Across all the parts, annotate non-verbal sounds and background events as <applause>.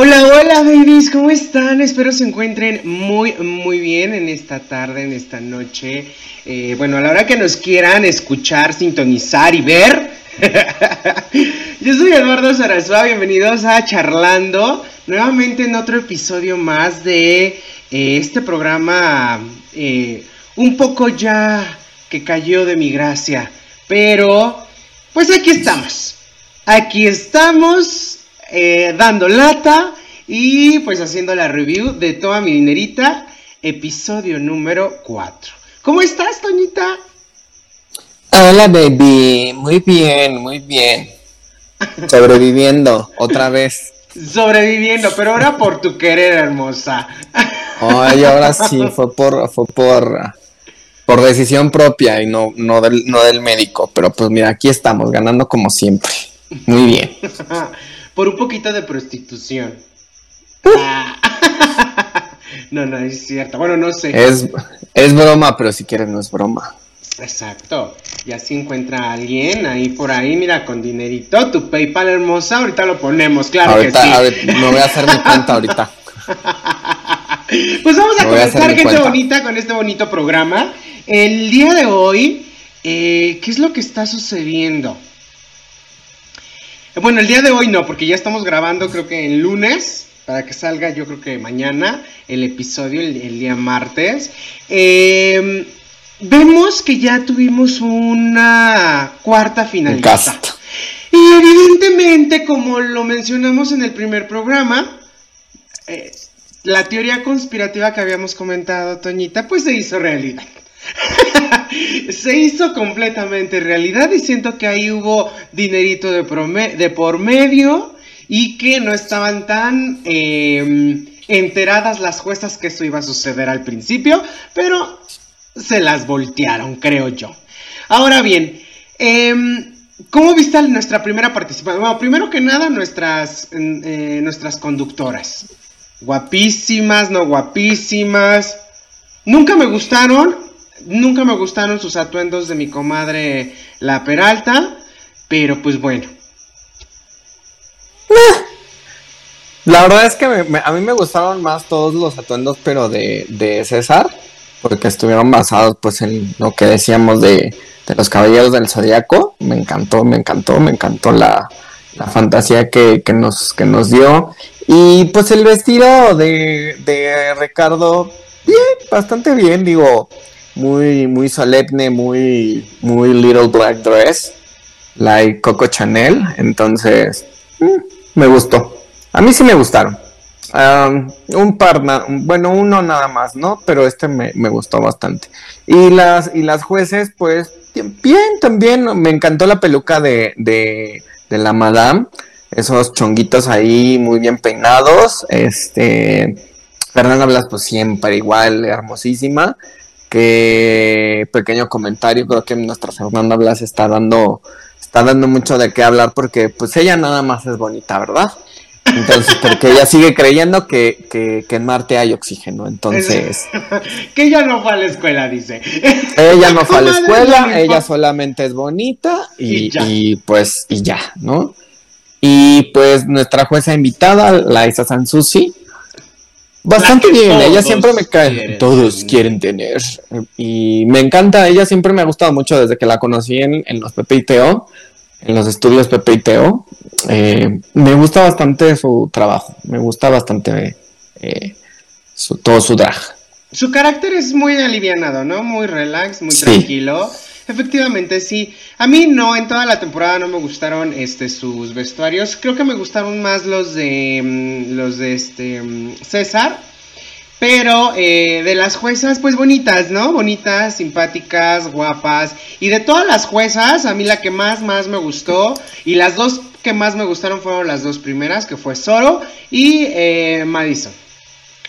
Hola, hola babies, ¿cómo están? Espero se encuentren muy, muy bien en esta tarde, en esta noche. Eh, bueno, a la hora que nos quieran escuchar, sintonizar y ver. <laughs> Yo soy Eduardo Sarasua, bienvenidos a Charlando, nuevamente en otro episodio más de eh, este programa eh, un poco ya que cayó de mi gracia, pero pues aquí estamos, aquí estamos eh, dando lata y pues haciendo la review de toda mi dinerita, episodio número 4. ¿Cómo estás, Toñita? Hola, baby. Muy bien, muy bien. <laughs> Sobreviviendo, otra vez. Sobreviviendo, pero ahora por tu querer, hermosa. Ay, ahora sí, <laughs> fue por, fue por, por decisión propia y no, no, del, no del médico. Pero pues mira, aquí estamos, ganando como siempre. Muy bien. <laughs> por un poquito de prostitución. <laughs> no, no, es cierto. Bueno, no sé. Es, es broma, pero si quieres no es broma. Exacto. Y así encuentra a alguien ahí por ahí, mira, con dinerito, tu PayPal hermosa, ahorita lo ponemos, claro que sí. A ver, me voy a hacer mi cuenta ahorita. <laughs> pues vamos a comenzar, gente bonita, con este bonito programa. El día de hoy, eh, ¿qué es lo que está sucediendo? Bueno, el día de hoy no, porque ya estamos grabando creo que el lunes, para que salga yo creo que mañana el episodio, el, día martes. Em, vemos que ya tuvimos una cuarta finalista. Y evidentemente, como lo mencionamos en el primer programa, eh, la teoría conspirativa que habíamos comentado, Toñita, pues se hizo realidad. <laughs> se hizo completamente realidad y siento que ahí hubo dinerito de, por medio y que no estaban tan em, enteradas las juezas que eso iba a suceder al principio, pero se las voltearon, creo yo. Ahora bien, em, ¿cómo viste nuestra primera participación? Bueno, primero que nada, nuestras, eh, nuestras conductoras. Guapísimas, no guapísimas. Nunca me gustaron, Nunca me gustaron sus atuendos de mi comadre La Peralta, pero pues bueno. La verdad es que a mí me gustaron más todos los atuendos, pero de, de, César, porque estuvieron basados pues en lo que decíamos de, los caballeros del zodiaco. Me encantó, me encantó, me encantó la, la fantasía que, que, nos, que nos dio. Y pues el vestido de, de Ricardo, bien, bastante bien, digo muy, muy solemne, muy, muy Little Black Dress, like Coco Chanel. Entonces, mm, me gustó. A mí sí me gustaron. un par, bueno, uno nada más, ¿no? Pero este me, gustó bastante. Y las, y las jueces, pues, bien, también. Me encantó la peluca de, de, de la Madame. Esos chonguitos ahí muy bien peinados. Este. Fernanda Blas, pues siempre igual, hermosísima que pequeño comentario, creo que nuestra Fernanda Blas está dando, está dando mucho de qué hablar porque pues ella nada más es bonita, ¿verdad? Entonces, porque ella sigue creyendo que, que, que en Marte hay oxígeno, entonces... <laughs> que ella no fue a la escuela, dice. Ella no fue a la <laughs> escuela, ella solamente es bonita y, y, pues, y ya, ¿no? Y pues nuestra jueza invitada, Laisa Sansusi, Bastante bien, ella siempre me cae. Todos quieren tener. Y me encanta, ella siempre me ha gustado mucho desde que la conocí en, los Pepe y Teo, en los estudios Pepe y Teo. Eh, me gusta bastante su trabajo, me gusta bastante eh, todo su drag. Su carácter es muy alivianado, ¿no? Muy relax, muy tranquilo. Efectivamente, sí. A mí no, en toda la temporada no me gustaron este sus vestuarios. Creo que me gustaron más los de mm, los de este mm, César. Pero eh, de las juezas, pues bonitas, ¿no? Bonitas, simpáticas, guapas. Y de todas las juezas, a mí la que más, más me gustó. Y las dos que más me gustaron fueron las dos primeras, que fue Zoro y eh, Madison.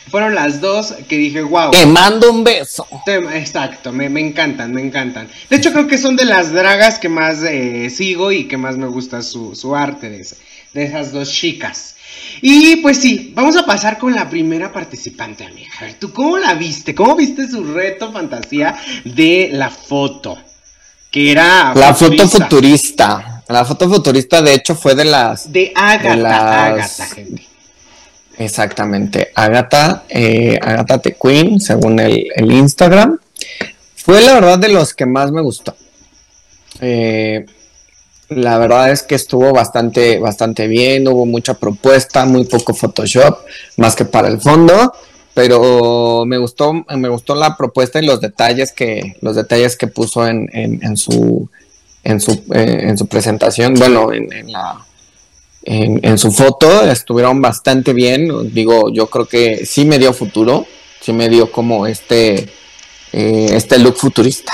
Fueron las dos que dije, wow. Te mando un beso. exacto, me, encantan, me encantan. De hecho, creo que son de las dragas que más eh, sigo y que más me gusta su, arte de, de esas dos chicas. Y pues sí, vamos a pasar con la primera participante, amiga. A ver, ¿tú cómo la viste? ¿Cómo viste su reto fantasía de la foto? Que era... La foto futurista. La foto futurista, de hecho, fue de las... De Agatha, Agatha, gente Exactamente, Agatha, eh, Agatha The Queen, según el, Instagram. Fue la verdad de los que más me gustó. Eh, la verdad es que estuvo bastante, bastante bien, hubo mucha propuesta, muy poco Photoshop, más que para el fondo, pero me gustó, me gustó la propuesta y los detalles que, los detalles que puso en, en, su, en su, eh, en su presentación, bueno, en, la, en, su foto estuvieron bastante bien. Digo, yo creo que sí me dio futuro, sí me dio como este, eh, este look futurista.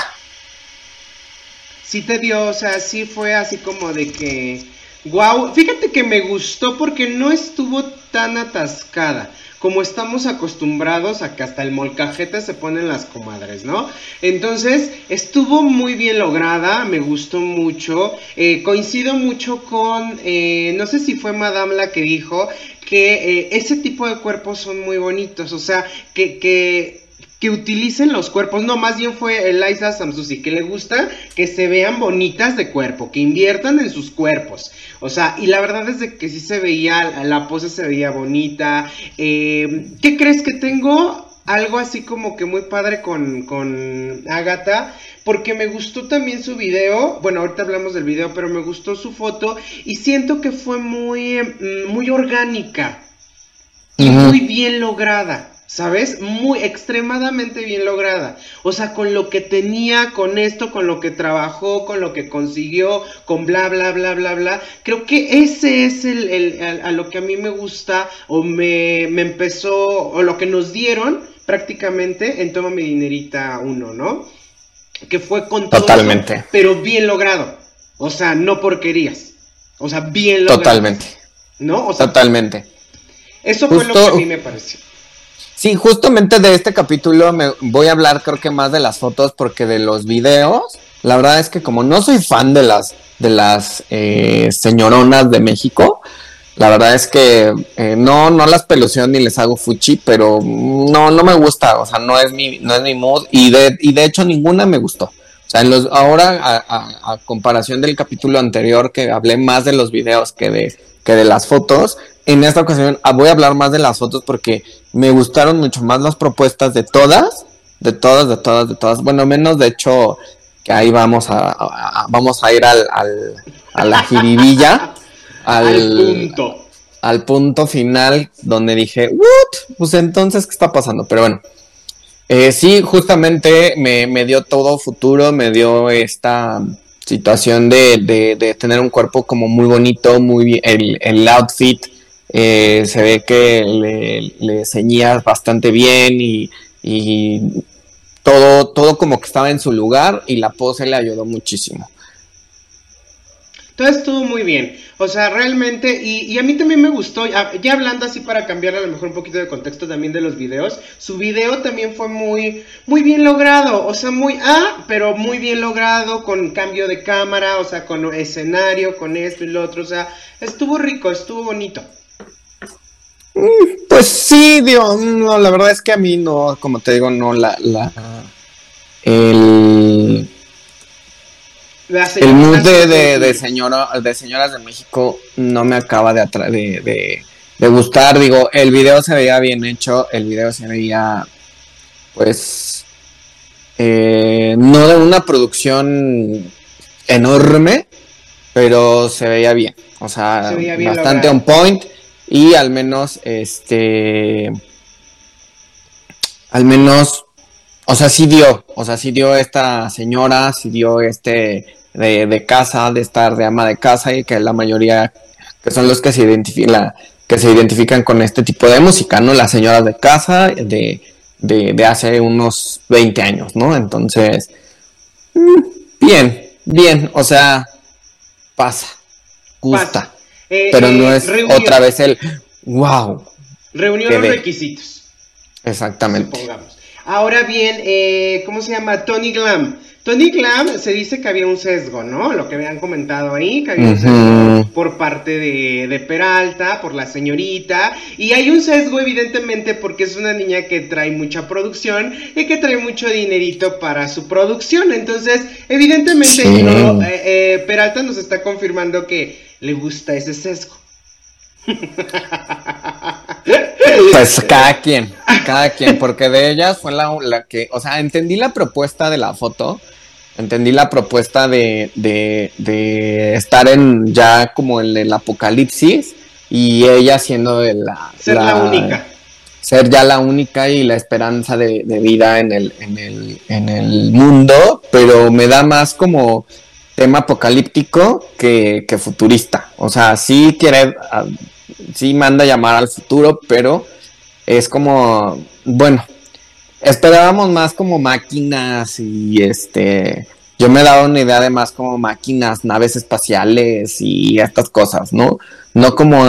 Sí te dio, o sea, sí fue así como de que, wow, fíjate que me gustó porque no estuvo tan atascada como estamos acostumbrados a que hasta el molcajete se ponen las comadres, ¿no? Entonces, estuvo muy bien lograda, me gustó mucho, eh, coincido mucho con, eh, no sé si fue Madame la que dijo que eh, ese tipo de cuerpos son muy bonitos, o sea, que, que que utilicen los cuerpos, no, más bien fue Eliza Samsusi, que le gusta que se vean bonitas de cuerpo, que inviertan en sus cuerpos. O sea, y la verdad es de que sí se veía, la pose se veía bonita. Eh, ¿Qué crees que tengo? Algo así como que muy padre con, con Agatha, porque me gustó también su video, bueno, ahorita hablamos del video, pero me gustó su foto y siento que fue muy, mm, muy orgánica y muy bien lograda. ¿Sabes? Muy extremadamente bien lograda. O sea, con lo que tenía, con esto, con lo que trabajó, con lo que consiguió, con bla, bla, bla, bla, bla. Creo que ese es el, a, lo que a mí me gusta o me, me, empezó, o lo que nos dieron prácticamente en Toma mi dinerita uno, ¿no? Que fue con todo Totalmente. pero bien logrado. O sea, no porquerías. O sea, bien logrado. Totalmente. ¿No? O sea, Totalmente. Eso fue lo que a mí me pareció. Sí, justamente de este capítulo me voy a hablar creo que más de las fotos porque de los videos, la verdad es que como no soy fan de las de las eh, señoronas de México, la verdad es que eh, no no las pelucio ni les hago fuchi, pero no no me gusta, o sea, no es mi no es mi mood y de y de hecho ninguna me gustó. O sea, en los, ahora a, a comparación del capítulo anterior que hablé más de los videos que de que de las fotos, en esta ocasión ah, voy a hablar más de las fotos porque me gustaron mucho más las propuestas de todas, de todas, de todas, de todas. Bueno, menos de hecho que ahí vamos a, vamos a ir al, al a la jiribilla, <laughs> al, punto. Al punto final donde dije, ¿what? Pues entonces, ¿qué está pasando? Pero bueno, eh, sí, justamente me, me dio todo futuro, me dio esta situación de, de, de, tener un cuerpo como muy bonito, muy el, el outfit eh, se ve que le, le ceñía bastante bien y, todo, todo como que estaba en su lugar y la pose le ayudó muchísimo. Todo estuvo muy bien. O sea, realmente, y, a mí también me gustó, ya, hablando así para cambiar a lo mejor un poquito de contexto también de los videos, su video también fue muy, muy bien logrado, o sea, muy, ah, pero muy bien logrado, con cambio de cámara, o sea, con escenario, con esto y lo otro, o sea, estuvo rico, estuvo bonito. Pues sí, Dios, no, la verdad es que a mí no, como te digo, no, la, la, el, el mood de, de, de, señora, de señoras de México no me acaba de, de, de, gustar, digo, el video se veía bien hecho, el video se veía, pues, eh, no de una producción enorme, pero se veía bien, o sea, bastante on point y al menos, este, al menos, o sea, sí dio, o sea, sí dio esta señora, sí dio este de, casa, de estar de ama de casa y que la mayoría, que son los que se identifican, que se identifican con este tipo de música, ¿no? Las señoras de casa de, de, de hace unos 20 años, ¿no? Entonces, mm, bien, bien, o sea, pasa, gusta. Eh, pero no eh, es otra vez el wow. Reunión los requisitos. Exactamente. Ahora bien, eh, ¿cómo se llama? Tony Glam. Tony Glam se dice que había un sesgo, ¿no? Lo que habían comentado ahí, que había un sesgo por parte de, de, Peralta, por la señorita. Y hay un sesgo, evidentemente, porque es una niña que trae mucha producción y que trae mucho dinerito para su producción. Entonces, evidentemente, Peralta nos está confirmando que le gusta ese sesgo. <laughs> Pues cada quien, cada quien, porque de ellas fue la, la, que, o sea, entendí la propuesta de la foto, entendí la propuesta de, de, de estar en ya como en el apocalipsis y ella siendo la... Ser la, única. Ser ya la única y la esperanza de, de vida en el, en, el, en el mundo, pero me da más como tema apocalíptico que, que futurista. O sea, sí quiere sí manda llamar al futuro, pero es como, bueno, esperábamos más como máquinas y este, yo me daba una idea de más como máquinas, naves espaciales y estas cosas, ¿no? No como,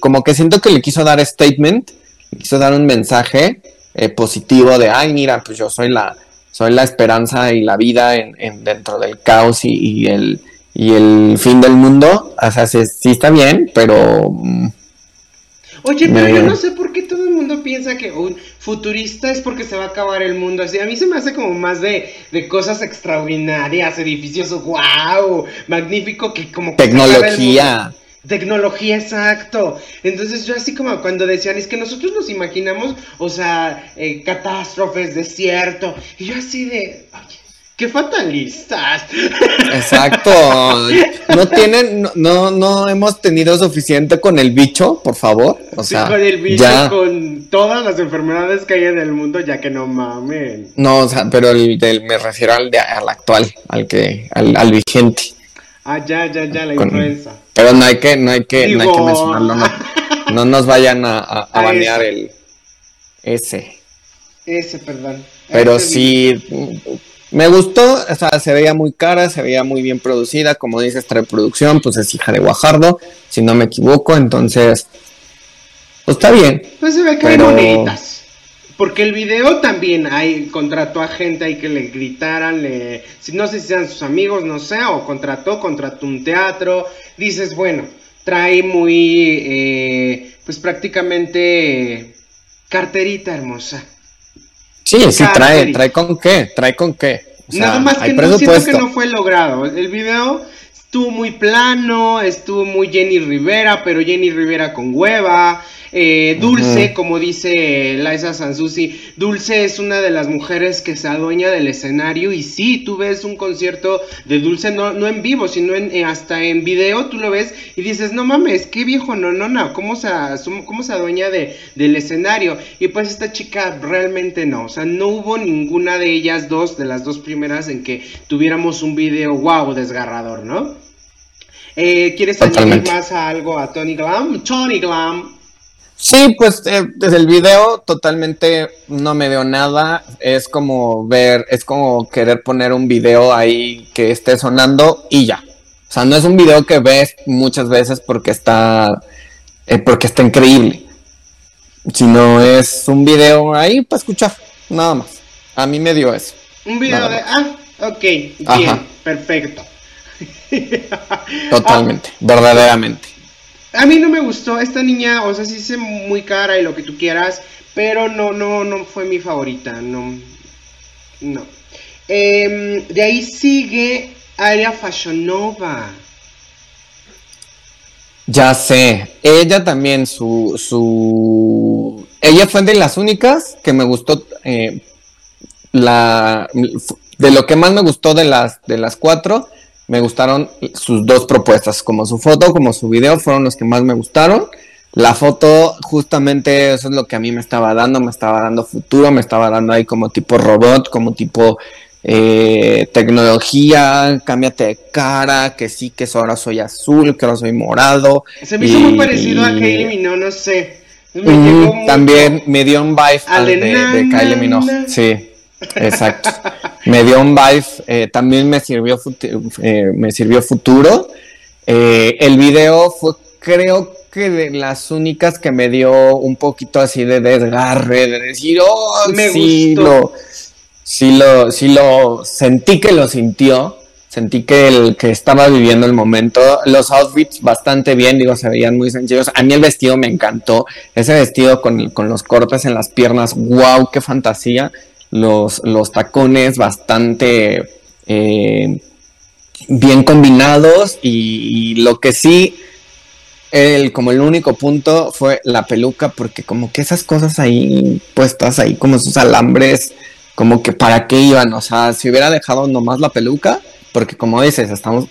como que siento que le quiso dar statement, le quiso dar un mensaje eh, positivo de, ay, mira, pues yo soy la, soy la esperanza y la vida en, dentro del caos y el y el fin del mundo, o sea, sí, está bien, pero... Mm, Oye, pero yo no sé por qué todo el mundo piensa que un futurista es porque se va a acabar el mundo. Así, a mí se me hace como más de, de cosas extraordinarias, edificios, wow, magnífico, que como... Tecnología. Tecnología, exacto. Entonces yo así como cuando decían, es que nosotros nos imaginamos, o sea, eh, catástrofes, desierto, y yo así de, oye, ¡Qué fatalistas! Exacto. <laughs> No tienen, no, no hemos tenido suficiente con el bicho, por favor. O sea, con el bicho, con todas las enfermedades que hay en el mundo, ya que no mamen. No, o sea, pero el del, me refiero al, de, al actual, al que, al, al vigente. Ah, ya, ya, ya, la influenza. Pero no hay que, no hay que, no hay que mencionarlo, no. No nos vayan a, a, <laughs> banear el ese. Ese, perdón. Pero sí, me gustó, o sea, se veía muy cara, se veía muy bien producida, como dices, trae producción, pues es hija de Guajardo, si no me equivoco, entonces, pues está bien. Pues se ve que hay bonitas. Porque el video también hay, contrató a gente ahí que le gritaran, le, no sé si sean sus amigos, no sé, o contrató, contrató un teatro. Dices, bueno, trae muy, eh, pues prácticamente carterita hermosa. Sí, sí, trae, trae con qué, trae con qué. Nada más que no siento que no fue logrado. El video estuvo muy plano, estuvo muy Jenny Rivera, pero Jenny Rivera con hueva. Eh, Dulce, como dice Liza Sansusi, Dulce es una de las mujeres que se adueña del escenario y sí, tú ves un concierto de Dulce no, no en vivo, sino en, eh, hasta en video, tú lo ves y dices, no mames, qué viejo no, no, no, ¿cómo se, cómo se adueña de, del escenario? Y pues esta chica realmente no, o sea, no hubo ninguna de ellas dos, de las dos primeras, en que tuviéramos un video wow, desgarrador, ¿no? Eh, ¿Quieres añadir más a algo a Tony Glam? Tony Glam. Sí, pues eh, desde el video totalmente no me dio nada. Es como ver, es como querer poner un video ahí que esté sonando y ya. O sea, no es un video que ves muchas veces porque está, eh, porque está increíble. Sino es un video ahí para escuchar, nada más. A mí me dio eso. Un video de, ah, ok, bien, perfecto. <laughs> Totalmente, verdaderamente. A mí no me gustó esta niña, o sea, sí es muy cara y lo que tú quieras, pero no, no, no fue mi favorita, no, no. Em, de ahí sigue Aria Fashionova. Ya sé, ella también, su, su, ella fue de las únicas que me gustó, eh, la, de lo que más me gustó de las, de las cuatro, me gustaron sus dos propuestas, como su foto, como su video, fueron los que más me gustaron. La foto, justamente eso es lo que a mí me estaba dando, me estaba dando futuro, me estaba dando ahí como tipo robot, como tipo eh, tecnología, cámbiate de cara, que sí, que ahora soy azul, que ahora soy morado. Se me hizo muy parecido a Kylie Minogue, no sé. también me dio un vibe de, de Kylie Minogue, sí. Exacto. <laughs> me dio un vibe, eh, también me sirvió, eh, me sirvió futuro. Eh, el video fue, creo que de las únicas que me dio un poquito así de desgarre, de decir, oh, me sí lo, sí lo, sí lo, sentí que lo sintió, sentí que el que estaba viviendo el momento, los outfits bastante bien, digo, se veían muy sencillos. A mí el vestido me encantó, ese vestido con, con los cortes en las piernas, wow, qué fantasía los, los tacones bastante eh, bien combinados y, lo que sí el, como el único punto fue la peluca, porque como que esas cosas ahí puestas ahí, como esos alambres, como que para qué iban, o sea, si hubiera dejado nomás la peluca, porque como dices, estamos,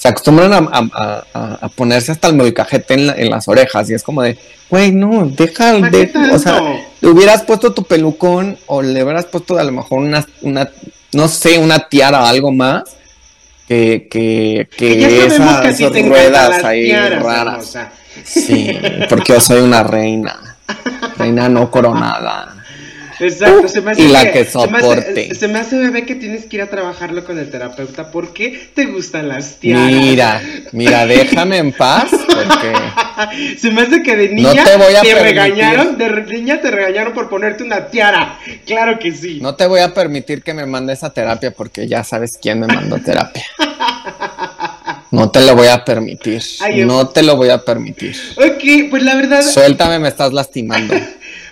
se, acostumbran a, ponerse hasta el molcajete en, en, las orejas y es como de, güey, no, deja, de, o sea, le hubieras puesto tu pelucón o le hubieras puesto a lo mejor una, una no sé, una tiara o algo más que, que, que, esas, ruedas ahí raras. Sí, porque yo soy una reina, <laughs> reina no coronada. Exacto, se me hace y la que, soporte. Se me, hace, bebé que tienes que ir a trabajarlo con el terapeuta porque te gustan las tiaras. Mira, <laughs> mira, déjame en paz porque se me hace que de niña te, regañaron, de niña te regañaron por ponerte una tiara. Claro que sí. No te voy a permitir que me mandes a terapia porque ya sabes quién me mandó terapia. <laughs> No te lo voy a permitir. no te lo voy a permitir. Ok, pues la verdad. Suéltame, me estás lastimando.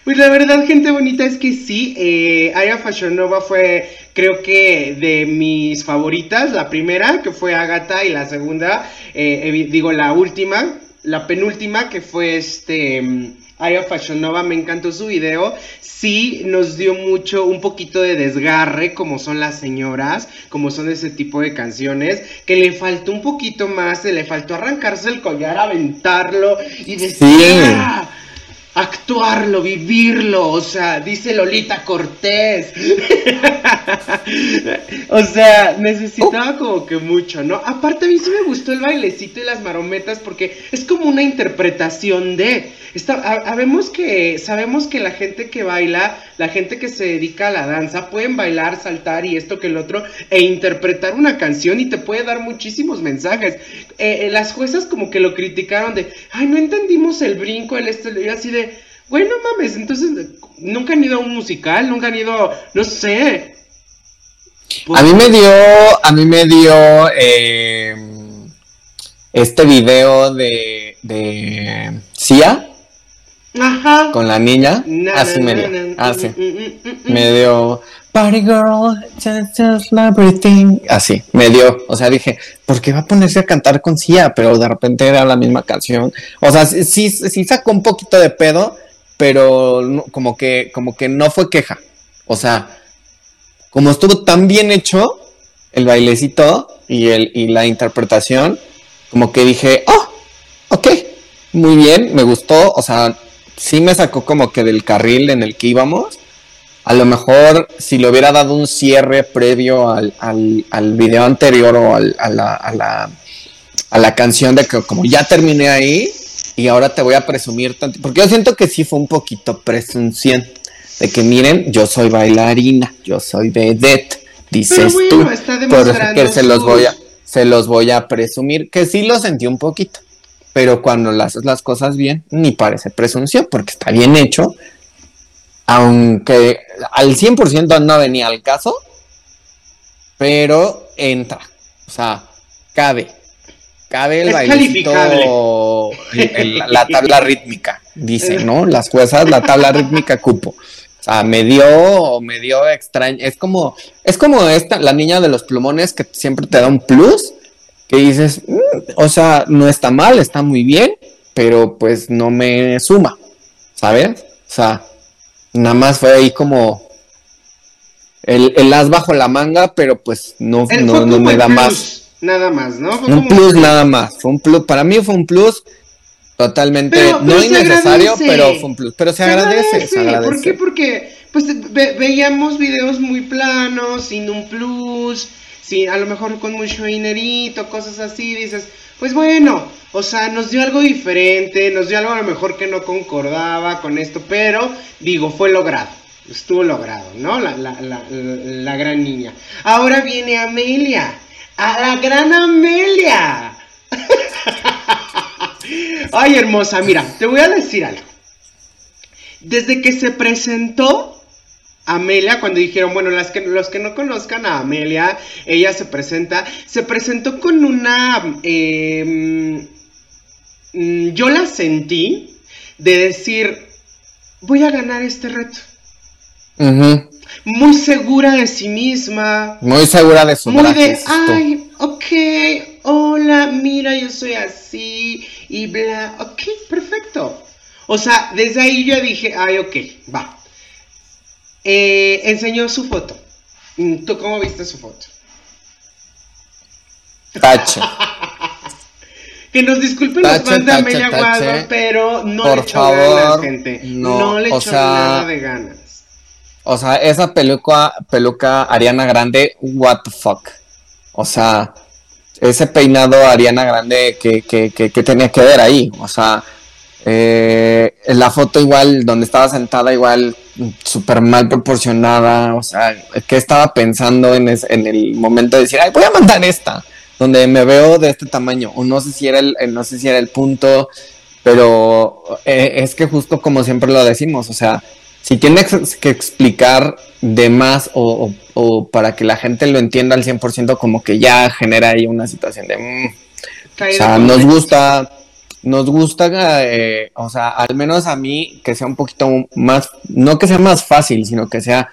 Pues la verdad, gente bonita, es que sí, eh, Aya Fashion Nova fue, creo que, de mis favoritas. La primera, que fue Agatha, y la segunda, eh, digo, la última, la penúltima, que fue este. Aya Fashion Nova, me encantó su video. Sí, nos dio mucho, un poquito de desgarre, como son las señoras, como son ese tipo de canciones, que le faltó un poquito más, se le faltó arrancarse el collar, aventarlo y decir. Ah, actuarlo, vivirlo, o sea, dice Lolita Cortés. <laughs> o sea, necesitaba como que mucho, ¿no? Aparte a mí sí me gustó el bailecito y las marometas porque es como una interpretación de... Está, que, sabemos que la gente que baila, la gente que se dedica a la danza, pueden bailar, saltar y esto que el otro, e interpretar una canción y te puede dar muchísimos mensajes. Eh, eh, las juezas como que lo criticaron de, ay, no entendimos el brinco, el esto, y así de Güey, no mames, entonces, nunca han ido a un musical, nunca han ido, no sé. a mí me dio, a mí me dio eh, este video de, de Cia. Ajá. Con la niña. así me dio. Así. me dio. Party girl, just, everything. Así, me dio. O sea, dije, ¿por qué va a ponerse a cantar con Cia? Pero de repente era la misma canción. O sea, sí, sí sacó un poquito de pedo pero como que, como que no fue queja. O sea, como estuvo tan bien hecho el bailecito y, el, y la interpretación, como que dije, oh, ok, muy bien, me gustó. O sea, sí me sacó como que del carril en el que íbamos. A lo mejor si le hubiera dado un cierre previo al, al, al video anterior o al, a, la, a, la, a la canción de que como ya terminé ahí, y ahora te voy a presumir tanto, porque yo siento que sí fue un poquito presunción de que miren, yo soy bailarina, yo soy vedette, dices tú, porque se los voy a se los voy a presumir, que sí lo sentí un poquito, pero cuando le haces las cosas bien, ni parece presunción, porque está bien hecho, aunque al 100% no venía al caso, pero entra, o sea, cabe, cabe el bailecito, la tabla rítmica, dice, ¿no? Las juezas, la tabla rítmica cupo. O sea, me dio, me dio extraño. Es como, es como esta, la niña de los plumones que siempre te da un plus, que dices, mm, o sea, no está mal, está muy bien, pero pues no me suma, ¿sabes? O sea, nada más fue ahí como el, el as bajo la manga, pero pues no, no, no me da más nada más, ¿no? un plus nada más, fue un plus, para mí fue un plus totalmente no innecesario, pero fue un plus, pero se, agradece, se, agradece, ¿Por qué? Porque pues veíamos videos muy planos, sin un plus, sin, a lo mejor con mucho dinerito, cosas así, dices, pues bueno, o sea, nos dio algo diferente, nos dio algo a lo mejor que no concordaba con esto, pero digo, fue logrado estuvo logrado, ¿no? La, la, la, la, gran niña. Ahora viene Amelia a la gran Amelia. <laughs> Ay, hermosa, mira, te voy a decir algo. Desde que se presentó Amelia, cuando dijeron, bueno, las que, los que no conozcan a Amelia, ella se presenta, se presentó con una... Mm, yo la sentí de decir, voy a ganar este reto muy segura de sí misma. Muy segura de su Muy de, ay, ok, hola, mira, yo soy así y bla, ok, perfecto. O sea, desde ahí yo dije, ay, ok, va. Eh, enseñó su foto. ¿Tú cómo viste su foto? Tache. <laughs> que nos disculpen los fans de Amelia Guadalajara, pero no le echó ganas, gente. No, le echó nada de ganas. O sea, esa peluca, peluca Ariana Grande, what the fuck. O sea, ese peinado Ariana Grande que, que, que, tenía que ver ahí. O sea, eh, la foto igual, donde estaba sentada igual, súper mal proporcionada. O sea, ¿qué estaba pensando en, en el momento de decir, ay, voy a mandar esta? donde me veo de este tamaño, o no sé si era el, no sé si era el punto, pero eh, es que justo como siempre lo decimos, o sea, si tienes que explicar de más o, para que la gente lo entienda al 100%, como que ya genera ahí una situación de... Mm, o sea, nos gusta, nos gusta, eh, o sea, al menos a mí, que sea un poquito más, no que sea más fácil, sino que sea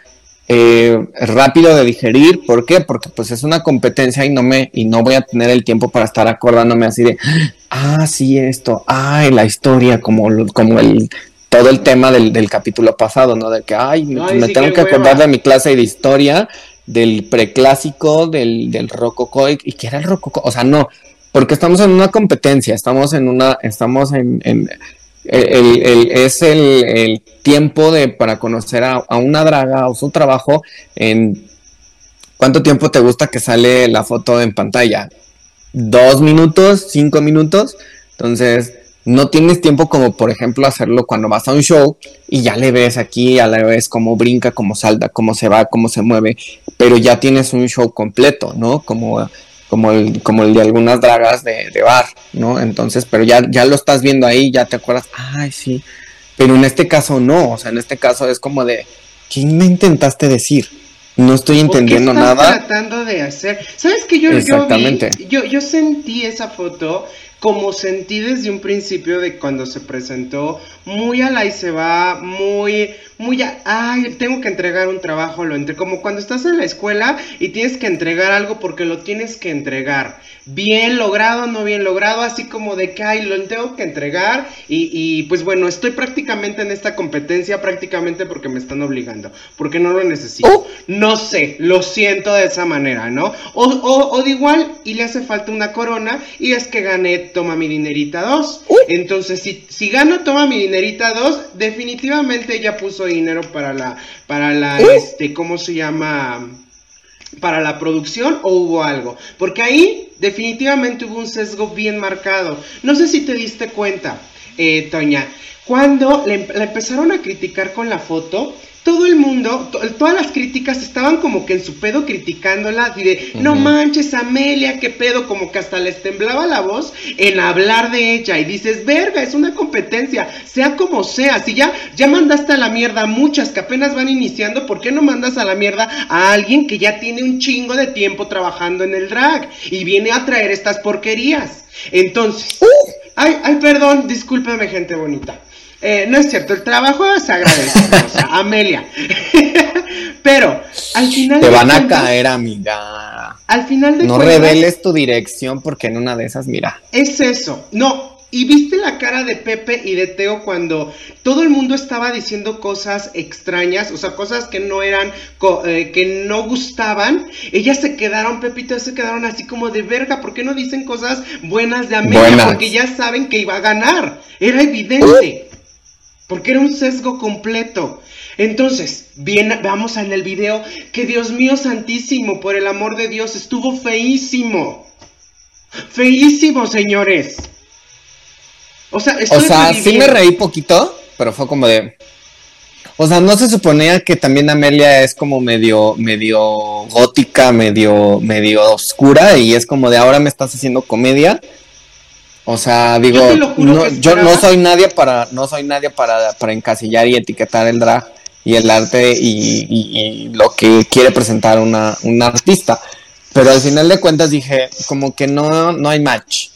eh, rápido de digerir. ¿Por qué? Porque pues es una competencia y no me, y no voy a tener el tiempo para estar acordándome así de, ah, sí, esto, ay, la historia, como, como el todo el tema del, capítulo pasado, ¿no? De que, ay, me, tengo que acordar de mi clase de historia, del preclásico, del, del rococó, y, que era el rococó, o sea, no, porque estamos en una competencia, estamos en una, estamos en, el, es el, tiempo de para conocer a, una draga o su trabajo en cuánto tiempo te gusta que sale la foto en pantalla. Dos minutos cinco minutos. Entonces no tienes tiempo como por ejemplo hacerlo cuando vas a un show y ya le ves aquí a la vez cómo brinca cómo salta cómo se va cómo se mueve pero ya tienes un show completo no como como el, como el de algunas dragas de, bar, ¿no? Entonces, pero ya, ya lo estás viendo ahí, ya te acuerdas, ay, sí, pero en este caso no, o sea, en este caso es como de, ¿qué me intentaste decir? No estoy entendiendo ¿Qué estás nada. tratando de hacer? ¿Sabes que yo, Exactamente. yo, yo sentí esa foto como sentí desde un principio de cuando se presentó, muy a la y se va, muy, muy a, ay, tengo que entregar un trabajo, lo entre, como cuando estás en la escuela y tienes que entregar algo porque lo tienes que entregar, bien logrado, no bien logrado, así como de que, ay, lo tengo que entregar y, y pues bueno, estoy prácticamente en esta competencia, prácticamente porque me están obligando, porque no lo necesito, oh. no sé, lo siento de esa manera, ¿no? O, o, o de igual, y le hace falta una corona y es que gané toma mi dinerita 2. Entonces, si, si gano toma mi dinerita 2, definitivamente ya puso dinero para la, para la, este, ¿cómo se llama? Para la producción o hubo algo. Porque ahí definitivamente hubo un sesgo bien marcado. No sé si te diste cuenta, eh, Toña. Cuando le, empezaron a criticar con la foto, todo el mundo, todas las críticas estaban como que en su pedo criticándola, y de, no manches, Amelia, qué pedo, como que hasta les temblaba la voz en hablar de ella. Y dices, verga, es una competencia, sea como sea. Si ya, ya mandaste a la mierda a muchas que apenas van iniciando, ¿por qué no mandas a la mierda a alguien que ya tiene un chingo de tiempo trabajando en el drag y viene a traer estas porquerías? Entonces, uh. ay, ay, perdón, discúlpeme, gente bonita. Eh, no es cierto, el trabajo se agradece, o sea, <laughs> Amelia. Pero al final. Te van a caer, amiga. Al final de No reveles tu dirección porque en una de esas, mira. Es eso. No, y viste la cara de Pepe y de Teo cuando todo el mundo estaba diciendo cosas extrañas, o sea, cosas que no eran, eh, que no gustaban. Ellas se quedaron, Pepe y Teo se quedaron así como de verga, ¿por qué no dicen cosas buenas de Amelia? Porque ya saben que iba a ganar. Era evidente porque era un sesgo completo. Entonces, bien, vamos en el video que Dios mío santísimo, por el amor de Dios, estuvo feísimo. Feísimo, señores. O sea, o sea sí me reí poquito, pero fue como de... O sea, no se suponía que también Amelia es como medio, medio gótica, medio, medio oscura y es como de ahora me estás haciendo comedia. O sea, digo, yo no, soy nadie para, no soy nadie para, para encasillar y etiquetar el drag y el arte y, lo que quiere presentar una, artista. Pero al final de cuentas dije, como que no, no hay match.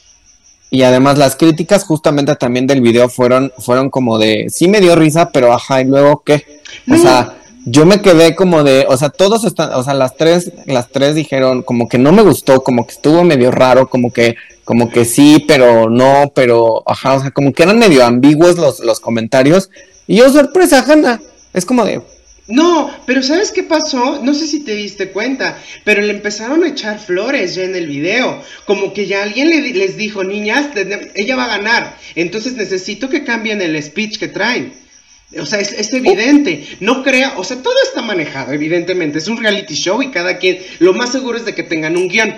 Y además las críticas justamente también del video fueron, fueron como de, sí me dio risa, pero ajá, y luego qué. o sea, yo me quedé como de, o sea, todos están, o sea, las tres, las tres dijeron como que no me gustó, como que estuvo medio raro, como que, como que sí, pero no, pero, ajá, o sea, como que eran medio ambiguos los, los comentarios. Y yo, sorpresa, Hanna, es como de, no, pero ¿sabes qué pasó? No sé si te diste cuenta, pero le empezaron a echar flores ya en el video. Como que ya alguien les dijo, niñas, ella va a ganar. Entonces necesito que cambien el speech que traen. O sea, es, evidente. No crea, o sea, todo está manejado, evidentemente. Es un reality show y cada quien, lo más seguro es de que tengan un guion.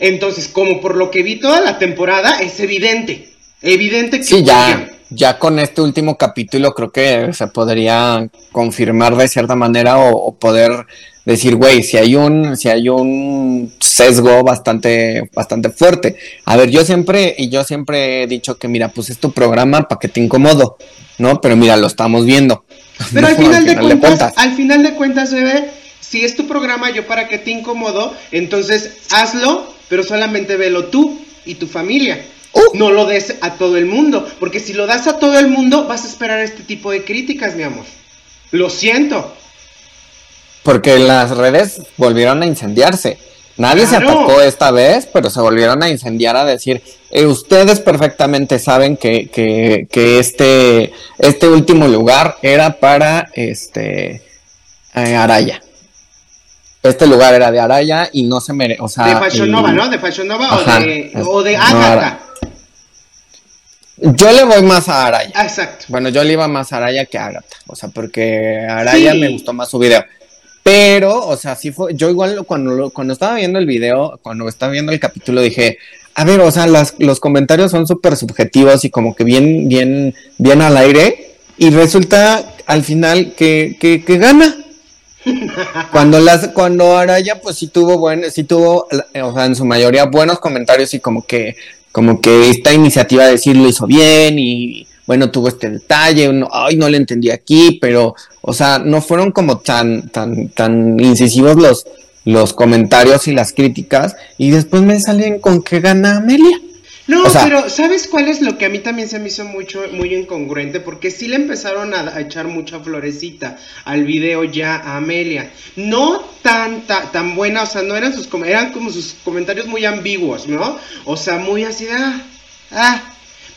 Entonces, como por lo que vi toda la temporada, es evidente. Evidente que... Sí, ya ya con este último capítulo creo que se podría confirmar de cierta manera o, poder decir, güey, si hay un, si hay un sesgo bastante, bastante fuerte. A ver, yo siempre, y yo siempre he dicho que mira, pues es tu programa para que te incomodo, ¿no? Pero mira, lo estamos viendo. <laughs> Pero al, final de cuentas, al final de cuentas, bebé, si es tu programa, yo para que te incomodo, entonces hazlo, pero solamente velo tú y tu familia. Uh. No lo des a todo el mundo, porque si lo das a todo el mundo vas a esperar este tipo de críticas, mi amor. Lo siento. Porque las redes volvieron a incendiarse. Nadie se atacó esta vez, pero se volvieron a incendiar a decir, eh, ustedes perfectamente saben que, que, que, este, este último lugar era para este eh, Araya. Este lugar era de Araya y no se merece. O sea, de Fashion Nova, ¿no? De Fashion Nova o de, o de Agatha. Yo le voy más a Araya. Ah, exacto. Bueno, yo le iba más a Araya que a Agatha. O sea, porque Araya me gustó más su video. Pero, o sea, sí fue. Yo igual cuando, cuando estaba viendo el video, cuando estaba viendo el capítulo, dije, a ver, o sea, los comentarios son súper subjetivos y como que bien, bien, bien al aire. Y resulta al final que, que, que gana. cuando las, cuando Araya, pues sí tuvo buen, sí tuvo, o sea, en su mayoría buenos comentarios y como que como que esta iniciativa de decir lo hizo bien y bueno, tuvo este detalle, no, ay, no le entendí aquí, pero, o sea, no fueron como tan, tan, tan incisivos los, los comentarios y las críticas, y después me salen con que gana Amelia. No, pero ¿sabes cuál es lo que a mí también se me hizo mucho, muy incongruente? Porque sí le empezaron a, echar mucha florecita al video ya a Amelia. No tan, tan, buena, o sea, no eran sus eran como sus comentarios muy ambiguos, ¿no? O sea, muy así, ah, ah.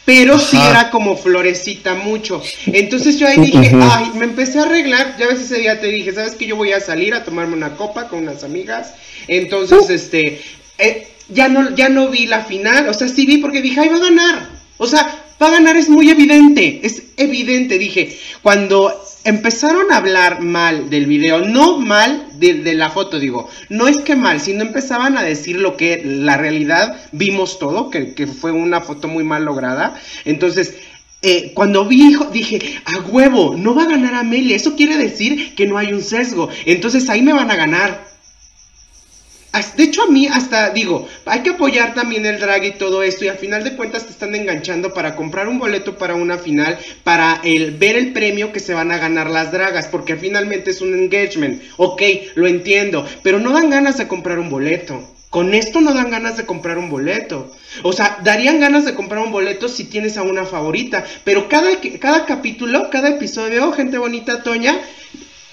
Pero sí era como florecita mucho. Entonces yo ahí dije, ay, me empecé a arreglar. Ya ves ese día te dije, ¿sabes que yo voy a salir a tomarme una copa con unas amigas? Entonces, uh. este, eh, ya no, ya no vi la final, o sea, sí vi porque dije, ay, va a ganar. O sea, va a ganar es muy evidente, es evidente, dije, cuando empezaron a hablar mal del video, no mal de, la foto, digo, no es que mal, sino empezaban a decir lo que la realidad vimos todo, que, que fue una foto muy mal lograda. Entonces, eh, cuando vi, dije, a huevo, no va a ganar Amelia, eso quiere decir que no hay un sesgo, entonces ahí me van a ganar. De hecho, a mí hasta digo, hay que apoyar también el drag y todo esto, y al final de cuentas te están enganchando para comprar un boleto para una final, para el, ver el premio que se van a ganar las dragas, porque finalmente es un engagement. Ok, lo entiendo, pero no dan ganas de comprar un boleto. Con esto no dan ganas de comprar un boleto. O sea, darían ganas de comprar un boleto si tienes a una favorita. Pero cada, cada capítulo, cada episodio, gente bonita, Toña,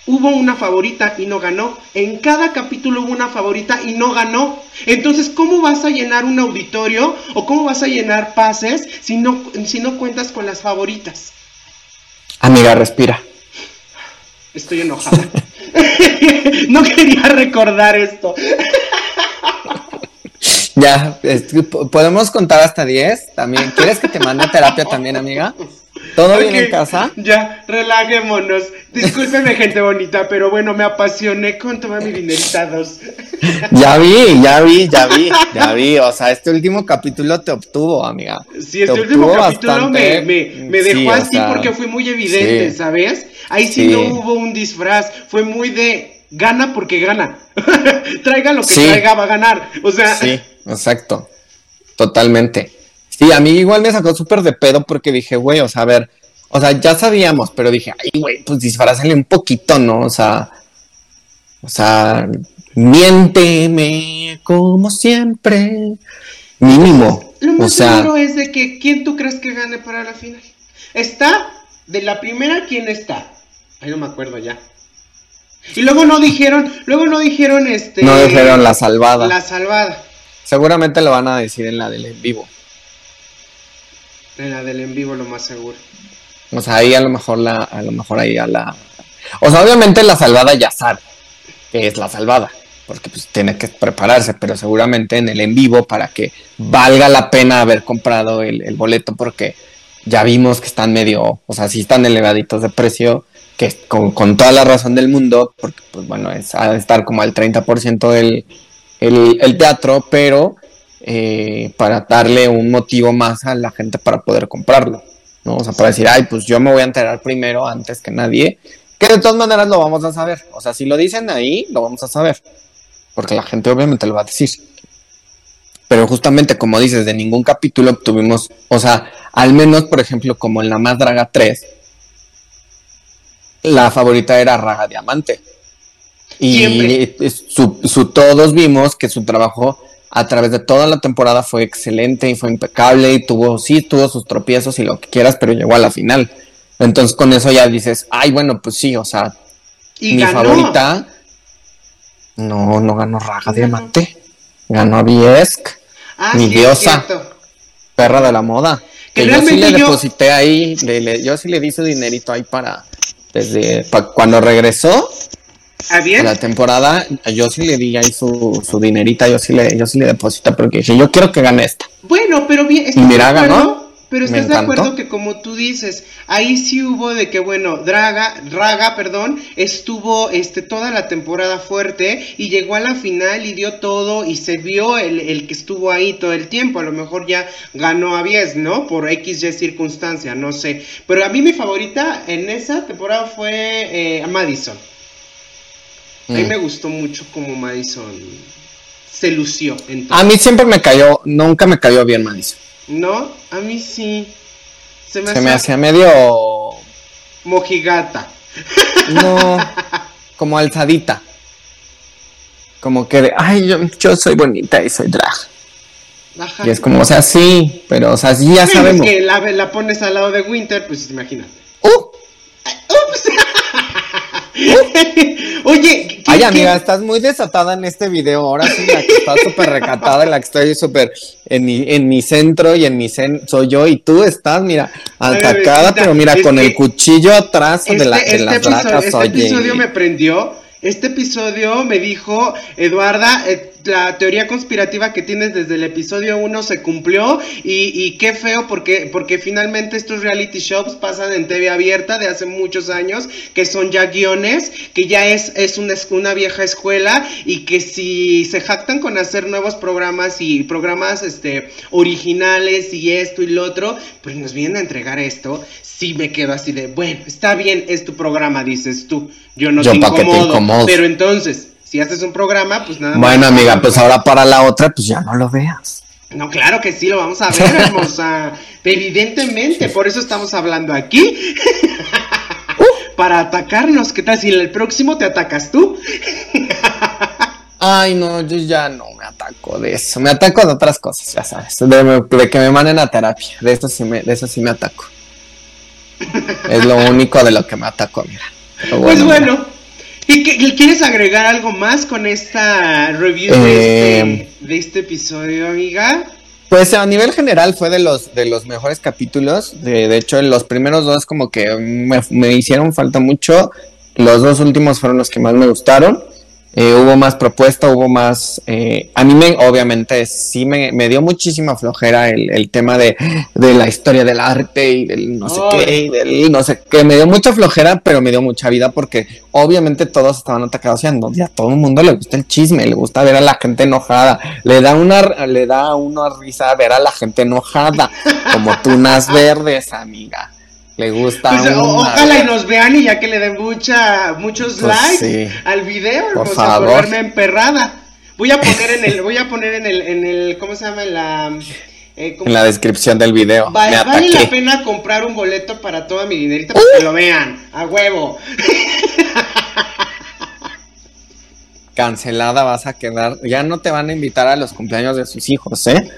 hubo una favorita y no ganó. En cada capítulo hubo una favorita y no ganó. Entonces, ¿cómo vas a llenar un auditorio o cómo vas a llenar pases si no, si no cuentas con las favoritas? Amiga, respira. Estoy enojada. <laughs> no quería recordar esto. ya, podemos contar hasta 10 también. ¿Quieres que te mande terapia también, amiga? <laughs> ¿Todo bien en casa? Ya, relajémonos. Discúlpeme, <laughs> gente bonita, pero bueno, me apasioné con tomar mi dineritados. <laughs> Ya vi, ya vi, ya vi, <laughs> ya vi. O sea, este último capítulo te obtuvo, amiga. Sí, este último capítulo me, me, dejó así porque fue muy evidente, ¿sabes? Ahí sí, no hubo un disfraz, fue muy de gana porque gana. traiga lo que traiga, va a ganar. O sea. Sí, exacto. Totalmente. Sí, a mí igual me sacó súper de pedo porque dije, güey, o sea, a ver, o sea, ya sabíamos, pero dije, ay, güey, pues disfrazale un poquito, ¿no? O sea, o sea, miénteme como siempre. Mínimo. Lo más seguro es de que, ¿quién tú crees que gane para la final? Está, de la primera, ¿quién está? Ahí no me acuerdo ya. Y luego no dijeron, luego no dijeron este. No dijeron la salvada. La salvada. Seguramente lo van a decir en la del en vivo. En la del en vivo lo más seguro. O sea, ahí a lo mejor la, a lo mejor ahí a la. O sea, obviamente la salvada ya sabe que es la salvada. Porque pues tiene que prepararse, pero seguramente en el en vivo para que valga la pena haber comprado el, boleto, porque ya vimos que están medio, o sea, sí están elevaditos de precio, que con, con toda la razón del mundo, porque pues bueno, es de estar como al 30% del el, el teatro, pero eh, para darle un motivo más a la gente para poder comprarlo, ¿no? O sea, para decir, ay, pues yo me voy a enterar primero antes que nadie, que de todas maneras lo vamos a saber, o sea, si lo dicen ahí, lo vamos a saber, porque la gente obviamente lo va a decir. Pero justamente como dices, de ningún capítulo obtuvimos, o sea, al menos, por ejemplo, como en la Más Draga 3, la favorita era Raga Diamante. Y Siempre. su, su- todos vimos que su trabajo a través de toda la temporada fue excelente y fue impecable y tuvo, sí, tuvo sus tropiezos y lo que quieras, pero llegó a la final. Entonces con eso ya dices, ay, bueno, pues sí, o sea, Y mi ganó. favorita. No, no ganó Raga No. Diamante. Ganó a Biesk, Ah, mi sí, diosa. perra de la moda. Que Que yo sí le yo- deposité ahí, le- le- yo sí le di su dinerito ahí para, desde, pa- cuando regresó ¿Ah, a bien? la temporada, yo sí le di ahí su, su dinerita, yo sí le, yo sí le deposité porque dije, yo quiero que gane esta. Bueno, pero bien, ¿estás Y mira, de acuerdo? ganó. Pero estás de acuerdo que como tú dices, ahí sí hubo de que bueno, Draga, Raga, perdón, estuvo este toda la temporada fuerte y llegó a la final y dio todo y se vio el, el que estuvo ahí todo el tiempo. A lo mejor ya ganó a 10, ¿no? Por X y circunstancia, no sé. Pero a mí mi favorita en esa temporada fue eh, Madison. A mí Mm. me gustó mucho como Madison se lució en todo. A mí siempre me cayó, nunca me cayó bien Madison. No, a mí sí. Se me, Se me hace hacía medio, mojigata. no, <laughs> como alzadita. Como que de, ay, yo, yo soy bonita y soy drag. Ajá. Y es como, o sea, sí, pero, o sea, sí ya sabemos. Es que la, la pones al lado de Winter, pues imagínate. Uh. <laughs> Oye, ¿qué- Ay, qué- amiga, estás muy desatada en este video. Ahora sí, la que está súper recatada, la que estoy súper en mi, en mi centro y en mi cen soy yo. Y tú estás, mira, atacada, pero mira, con el cuchillo atrás Este, de, la, de este las episodio, este oye. episodio me prendió. Este episodio me dijo, Eduarda, eh, la teoría conspirativa que tienes desde el episodio 1 se cumplió y, y qué feo porque, porque finalmente estos reality shows pasan en TV abierta de hace muchos años, que son ya guiones, que ya es, es una, una vieja escuela y que si se jactan con hacer nuevos programas y programas este, originales y esto y lo otro, pues nos vienen a entregar esto, sí me quedo así de, bueno, está bien, es tu programa, dices tú, yo no Yo te, que te incomodo, incomodo. pero entonces, si haces un programa, pues nada más. Bueno, amiga, pues ahora para la otra, pues ya no lo veas. No, claro que sí, lo vamos a ver, <laughs> hermosa. Evidentemente, por eso estamos hablando aquí. Para atacarnos, ¿qué tal si en el próximo te atacas tú? Ay, no, yo ya no me ataco de eso. Me ataco de otras cosas, ya sabes. De, de que me manden a terapia. De eso sí me, de eso sí me ataco. Es lo único de lo que me ataco. Pero Pues mira. ¿Y qué- quieres agregar algo más con esta review de, Eh, este, de este episodio, amiga? Pues a nivel general fue de los de los mejores capítulos. De, de hecho, los primeros dos como que me, me hicieron falta mucho. Los dos últimos fueron los que más me gustaron. Eh, hubo más propuesta, hubo más... eh, a mí me, obviamente, sí me, me dio muchísima flojera el, el tema de, de la historia del arte y del no sé qué, y del no sé qué. Me dio mucha flojera, pero me dio mucha vida porque obviamente todos estaban atacados y a todo el mundo le gusta el chisme, le gusta ver a la gente enojada, le da una, le da a uno risa ver a la gente enojada, como tunas <laughs> verdes, amiga. Le gusta Pues, o- ojalá y nos vean y ya que le den mucha, muchos Pues likes sí. al video, Por favor. emperrada. Voy a poner en el, <laughs> voy a poner en el, en el, ¿cómo se llama? En la, eh, ¿cómo- en la descripción del video. Va- me vale la pena comprar un boleto para toda mi dinerita para que lo vean, a huevo. <laughs> Cancelada vas a quedar. Ya no te van a invitar a los cumpleaños de sus hijos, ¿eh?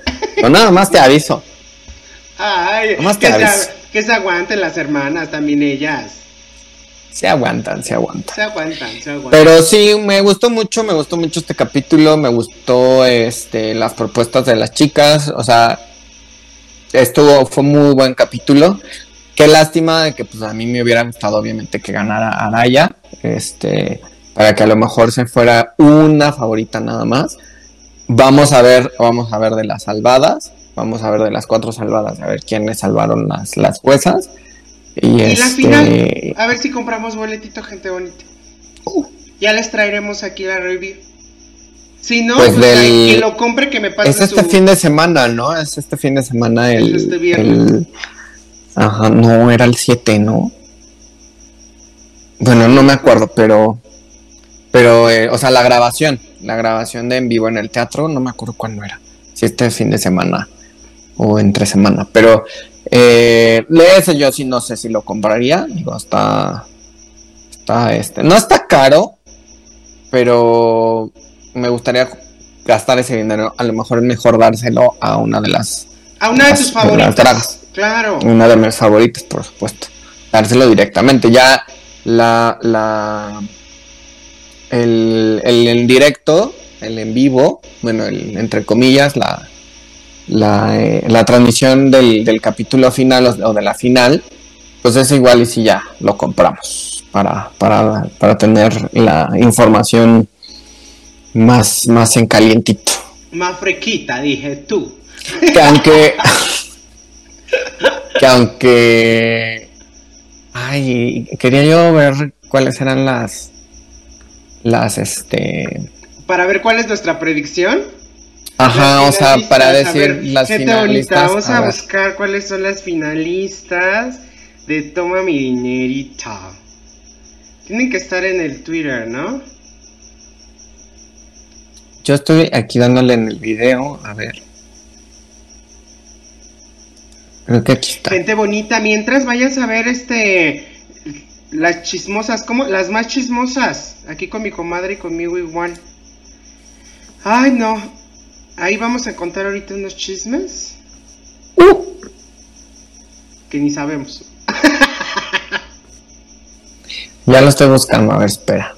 Yo nada más te aviso. Ay, Nomás que te aviso. Que se aguanten las hermanas, también ellas. Se aguantan, se aguantan. Se aguantan, se aguantan. Pero sí, me gustó mucho, me gustó mucho este capítulo, me gustó este las propuestas de las chicas, o sea, estuvo, fue muy buen capítulo. Qué lástima de que pues a mí me hubiera gustado obviamente que ganara Araya, este, para que a lo mejor se fuera una favorita nada más. Vamos a ver, vamos a ver de las salvadas, vamos a ver de las cuatro salvadas, a ver quiénes salvaron las, las juezas. Y, Y la este, final, a ver si compramos boletito, gente bonita. Uh. Ya les traeremos aquí la review. Si no, Pues pues, del- que lo compre, que me pase Es este su- fin de semana, ¿no? Es este fin de semana el. Es este viernes. el- Ajá, no, era el 7, ¿no? Bueno, no me acuerdo, pero. Pero, eh, o sea, la grabación. La grabación de en vivo en el teatro, no me acuerdo cuándo era. Si este fin de semana o entre semana. Pero, eh, ese yo sí no sé si lo compraría. Digo, está. Está este. No está caro, pero me gustaría gastar ese dinero. A lo mejor es mejor dárselo a una de las, A una de las- tus de las favoritas. Claro. una de mis favoritas, por supuesto. Dárselo directamente. Ya la, la, el, el en directo, el en vivo, bueno, el, entre comillas, la, la, eh, la transmisión del, del capítulo final o, o de la final, pues es igual y si ya lo compramos para, para, para tener la información más, más en calientito. Más frequita, dije tú. Que aunque. que aunque. Ay, quería yo ver cuáles eran las. Las este. Para ver cuál es nuestra predicción. Ajá, o sea, para decir ver, las gente finalistas. bonita, vamos a, buscar cuáles son las finalistas de Toma mi dinerita. Tienen que estar en el Twitter, ¿no? Yo estoy aquí dándole en el video, a ver. Creo que aquí está. Gente bonita, mientras vayas a ver este las chismosas, ¿cómo? Las más chismosas, aquí con mi comadre y conmigo igual. Ay, no. Ahí vamos a contar ahorita unos chismes Uh, que ni sabemos. <laughs> ya lo estoy buscando, a ver, espera.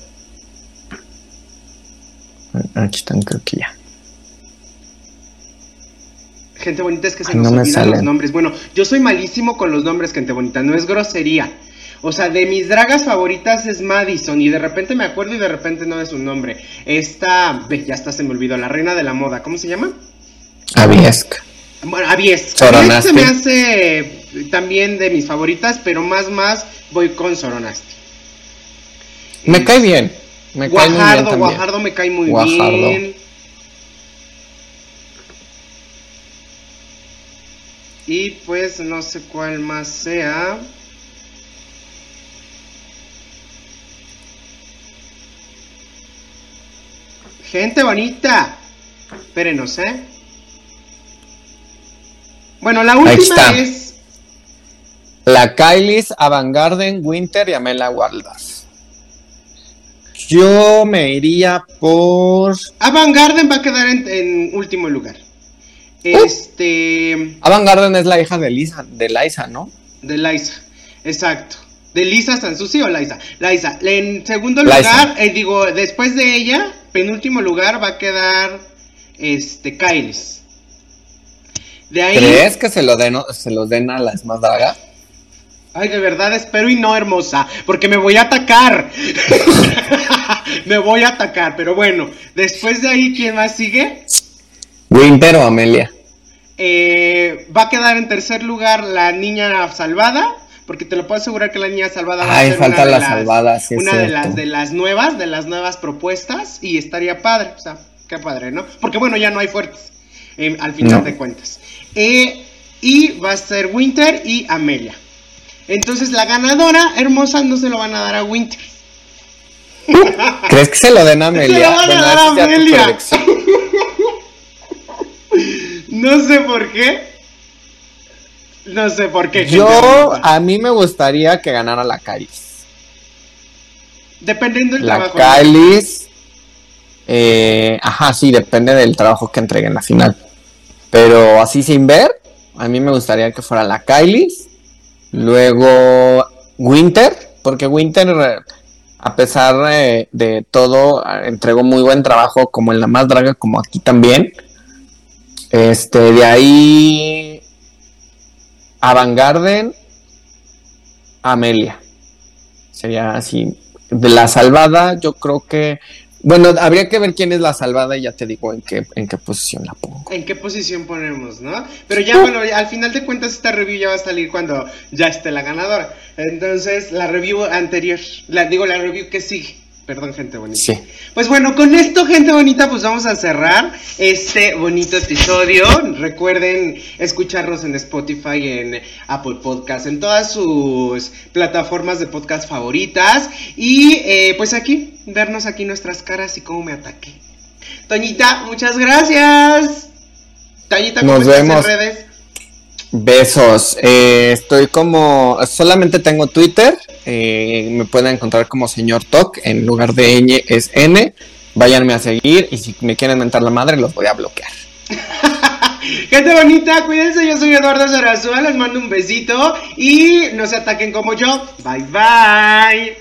Aquí están, creo que ya. Gente bonita es que se Ay, nos no olvidan los nombres. Bueno, yo soy malísimo con los nombres, gente bonita, no es grosería. O sea, de mis dragas favoritas es Madison y de repente me acuerdo y de repente no es su nombre. Esta, ve, ya hasta se me olvidó, la reina de la moda, ¿cómo se llama? Aviesk. Bueno, Avies. Soronasti. Avies se me hace también de mis favoritas, pero más más voy con Soronasti. Me cae bien. Me cae muy bien Guajardo. Guajardo me cae muy Guajardo. bien. Y pues no sé cuál más sea. Gente bonita. Espérenos, ¿eh? Bueno, la última está. es La Kylie's, Avangarden, Winter y Amela Waldas. Yo me iría por. Avant Garden va a quedar en, en último lugar. Este. Avangarden es la hija de Lisa, de Liza, ¿no? De Liza. Exacto. ¿De Lisa Sansusi o Liza? Liza. En segundo lugar, eh, digo, después de ella, penúltimo lugar va a quedar. Este, Kyles. De ahí. ¿Crees que se lo den, se los den a las más dragas? Ay, de verdad espero y no, hermosa, porque me voy a atacar. <laughs> me voy a atacar, pero bueno, después de ahí, ¿quién más sigue? Winter o Amelia. Eh, va a quedar en tercer lugar la niña salvada, porque te lo puedo asegurar que la niña salvada va Ay, a ser falta una de la las, salvada, sí una de las de las nuevas, de las nuevas propuestas y estaría padre, o sea, qué padre, ¿no? Porque bueno, ya no hay fuertes eh, al final No. de cuentas. Eh, y va a ser Winter y Amelia. Entonces la ganadora hermosa no se lo van a dar a Winter. ¿Crees que se lo den a Amelia? <laughs> Se lo van a dar a Amelia. <laughs> No sé por qué. No sé por qué. Yo, a mí me gustaría que ganara la Kylie's. Dependiendo del La trabajo. Kylie's. eh, ajá, sí, depende del trabajo que entreguen en la final. Pero así sin ver, a mí me gustaría que fuera la Kylie's. Luego Winter. porque Winter, a pesar de, todo, entregó muy buen trabajo, como en La Más Draga, como aquí también. Este, de ahí. Avangarden, Amelia. Sería así. De la salvada, yo creo que bueno, habría que ver quién es la salvada y ya te digo en qué, en qué posición la pongo. En qué posición ponemos, ¿no? Pero ya, bueno, al final de cuentas esta review ya va a salir cuando ya esté la ganadora. Entonces, la review anterior, la, digo, la review que sigue Perdón, gente bonita. Sí. Pues bueno, con esto, gente bonita, pues vamos a cerrar este bonito episodio. Recuerden escucharnos en Spotify, en Apple Podcast, en todas sus plataformas de podcast favoritas. Y eh, pues aquí, vernos aquí nuestras caras y cómo me ataque. Toñita, muchas gracias. Toñita, ¿cómo Nos vemos. en redes? Besos. Eh, estoy como. Solamente tengo Twitter. Eh, me pueden encontrar como señor Toc. En lugar de ñ es N. Váyanme a seguir. Y si me quieren mentar la madre, los voy a bloquear. <laughs> Gente bonita, cuídense. Yo soy Eduardo Zarazúa. Les mando un besito. Y no se ataquen como yo. Bye bye.